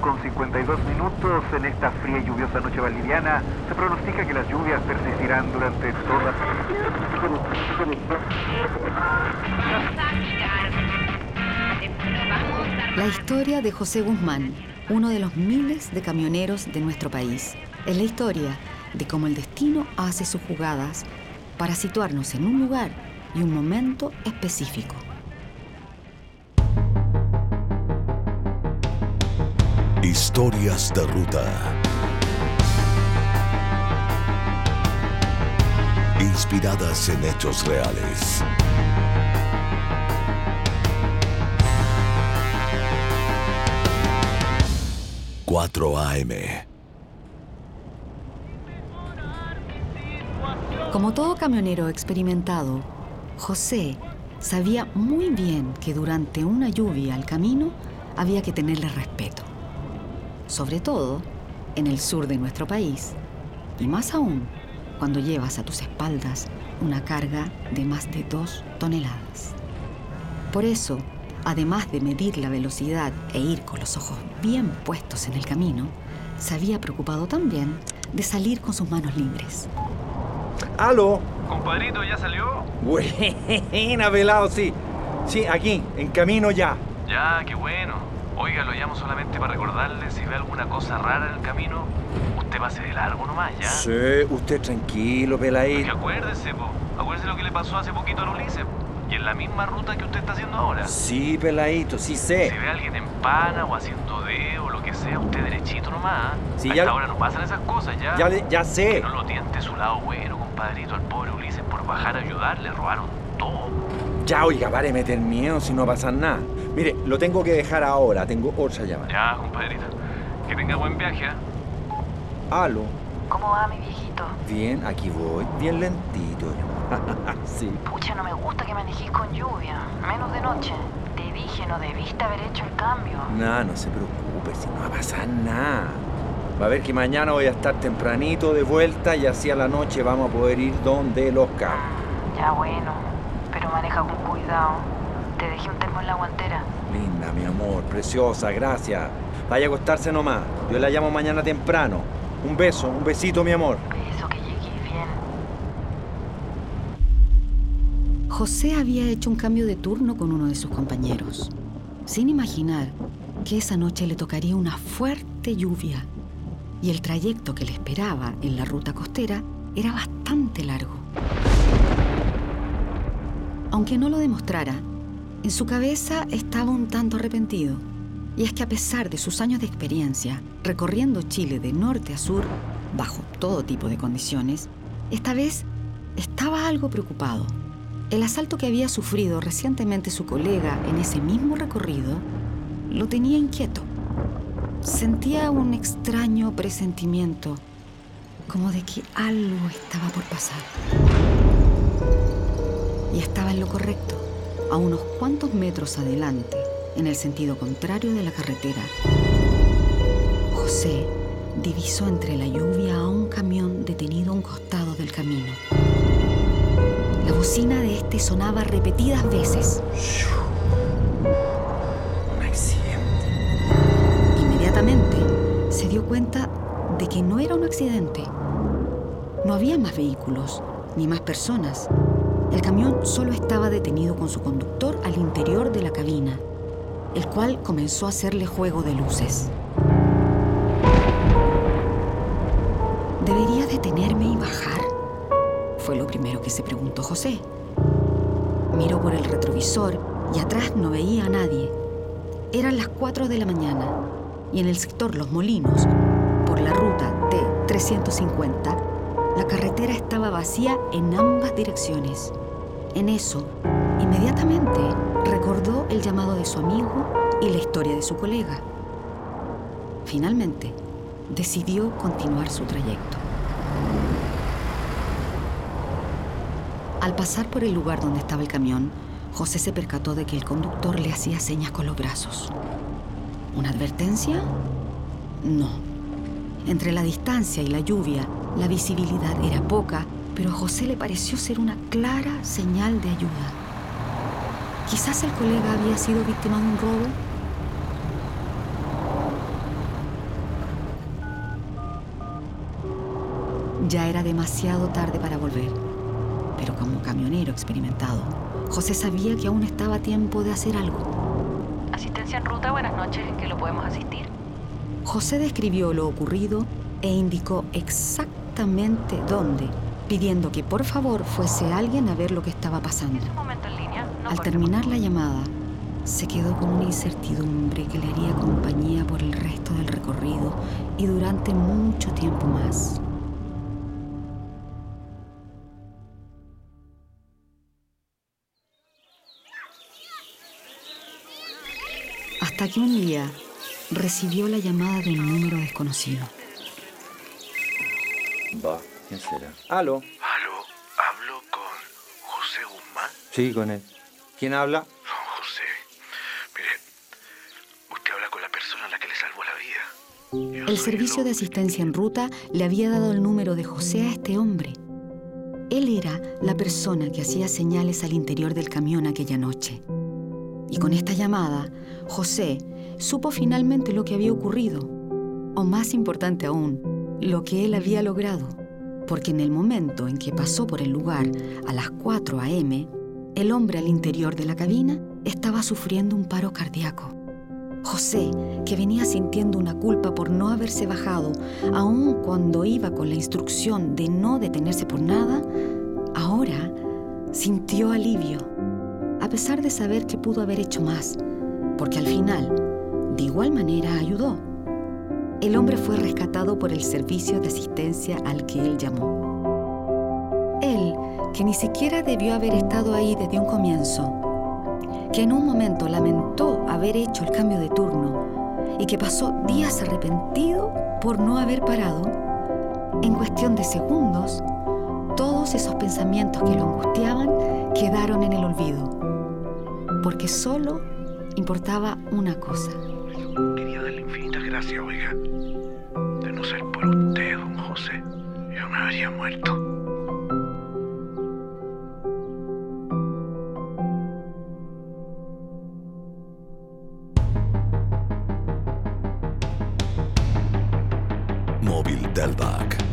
con 52 minutos en esta fría y lluviosa noche boliviana. Se pronostica que las lluvias persistirán durante toda... La historia de José Guzmán, uno de los miles de camioneros de nuestro país, es la historia de cómo el destino hace sus jugadas para situarnos en un lugar y un momento específico. Historias de ruta. Inspiradas en hechos reales. Cuatro AM. Como todo camionero experimentado, José sabía muy bien que durante una lluvia al camino había que tenerle respeto. Sobre todo en el sur de nuestro país, y más aún cuando llevas a tus espaldas una carga de más de dos toneladas. Por eso, además de medir la velocidad e ir con los ojos bien puestos en el camino, se había preocupado también de salir con sus manos libres. ¡Aló! Compadrito, ¿ya salió? Buena, velado, sí. Sí, aquí, en camino ya. Ya, qué bueno. Oiga, lo llamo solamente para recordarle si ve alguna cosa rara en el camino, usted pase de largo nomás, ¿ya? Sí, usted tranquilo, peladito. Porque acuérdese, po. Acuérdese lo que le pasó hace poquito a Ulises. Y en la misma ruta que usted está haciendo ahora. Sí, peladito, sí sé. Si ve a alguien en pana o haciendo dedo o lo que sea, usted derechito nomás. Sí, a ya- esta hora no pasan esas cosas, ¿ya? Ya, ya Que sé. no lo tiente su lado bueno, compadrito. Al pobre Ulises por bajar a ayudar le robaron todo. Ya, oiga, pare meter miedo si no pasa nada. Mire, lo tengo que dejar ahora, tengo otra llamada. Ya, compadrito. Que tenga buen viaje, ¿eh? Aló. ¿Cómo va mi viejito? Bien, aquí voy. Bien lentito. sí. Pucha, no me gusta que manejís con lluvia, menos de noche. Te dije, no debiste haber hecho el cambio. Nada, no se preocupe, si no va a pasar nada. Va a ver que mañana voy a estar tempranito de vuelta y así a la noche vamos a poder ir donde los carros. Ya bueno, pero maneja con cuidado. Te dejé un termo en la guantera. Linda, mi amor, preciosa, gracias. Vaya a acostarse nomás. Yo la llamo mañana temprano. Un beso, un besito, mi amor. Eso que llegué bien. José había hecho un cambio de turno con uno de sus compañeros, sin imaginar que esa noche le tocaría una fuerte lluvia y el trayecto que le esperaba en la ruta costera era bastante largo. Aunque no lo demostrara, en su cabeza estaba un tanto arrepentido. Y es que a pesar de sus años de experiencia recorriendo Chile de norte a sur, bajo todo tipo de condiciones, esta vez estaba algo preocupado. El asalto que había sufrido recientemente su colega en ese mismo recorrido lo tenía inquieto. Sentía un extraño presentimiento, como de que algo estaba por pasar. Y estaba en lo correcto, a unos cuantos metros adelante, en el sentido contrario de la carretera. José divisó entre la lluvia a un camión detenido a un costado del camino. La bocina de este sonaba repetidas veces. Un accidente. Inmediatamente se dio cuenta de que no era un accidente. No había más vehículos, ni más personas. El camión solo estaba detenido con su conductor al interior de la cabina, el cual comenzó a hacerle juego de luces. ¿Debería detenerme y bajar? Fue lo primero que se preguntó José. Miró por el retrovisor y atrás no veía a nadie. Eran las 4 de la mañana y en el sector Los Molinos, por la ruta T-350, la carretera estaba vacía en ambas direcciones. En eso, inmediatamente recordó el llamado de su amigo y la historia de su colega. Finalmente, decidió continuar su trayecto. Al pasar por el lugar donde estaba el camión, José se percató de que el conductor le hacía señas con los brazos. ¿Una advertencia? No. Entre la distancia y la lluvia, la visibilidad era poca, pero a José le pareció ser una clara señal de ayuda. Quizás el colega había sido víctima de un robo Ya era demasiado tarde para volver, pero como camionero experimentado, José sabía que aún estaba a tiempo de hacer algo. Asistencia en ruta, buenas noches, ¿en qué lo podemos asistir? José describió lo ocurrido e indicó exactamente dónde, pidiendo que por favor fuese alguien a ver lo que estaba pasando. Al terminar la llamada, se quedó con una incertidumbre que le haría compañía por el resto del recorrido y durante mucho tiempo más. Hasta que un día recibió la llamada de un número desconocido. Va, ¿quién será? Aló. Aló, hablo con José Guzmán. Sí, con él. ¿Quién habla? Don José, mire, usted habla con la persona a la que le salvó la vida. Yo El servicio de asistencia en ruta le había dado el número de José a este hombre. Él era la persona que hacía señales al interior del camión aquella noche. Y con esta llamada, José supo finalmente lo que había ocurrido, o más importante aún, lo que él había logrado. Porque en el momento en que pasó por el lugar a las 4 a.m., el hombre al interior de la cabina estaba sufriendo un paro cardíaco. José, que venía sintiendo una culpa por no haberse bajado, aun cuando iba con la instrucción de no detenerse por nada, ahora sintió alivio, a pesar de saber que pudo haber hecho más, porque al final, de igual manera, ayudó. El hombre fue rescatado por el servicio de asistencia al que él llamó. Él, que ni siquiera debió haber estado ahí desde un comienzo, que en un momento lamentó haber hecho el cambio de turno y que pasó días arrepentido por no haber parado, en cuestión de segundos, todos esos pensamientos que lo angustiaban quedaron en el olvido, porque solo importaba una cosa, gracias, oiga. De no ser por usted, don José, yo me habría muerto. Móvil Delvac.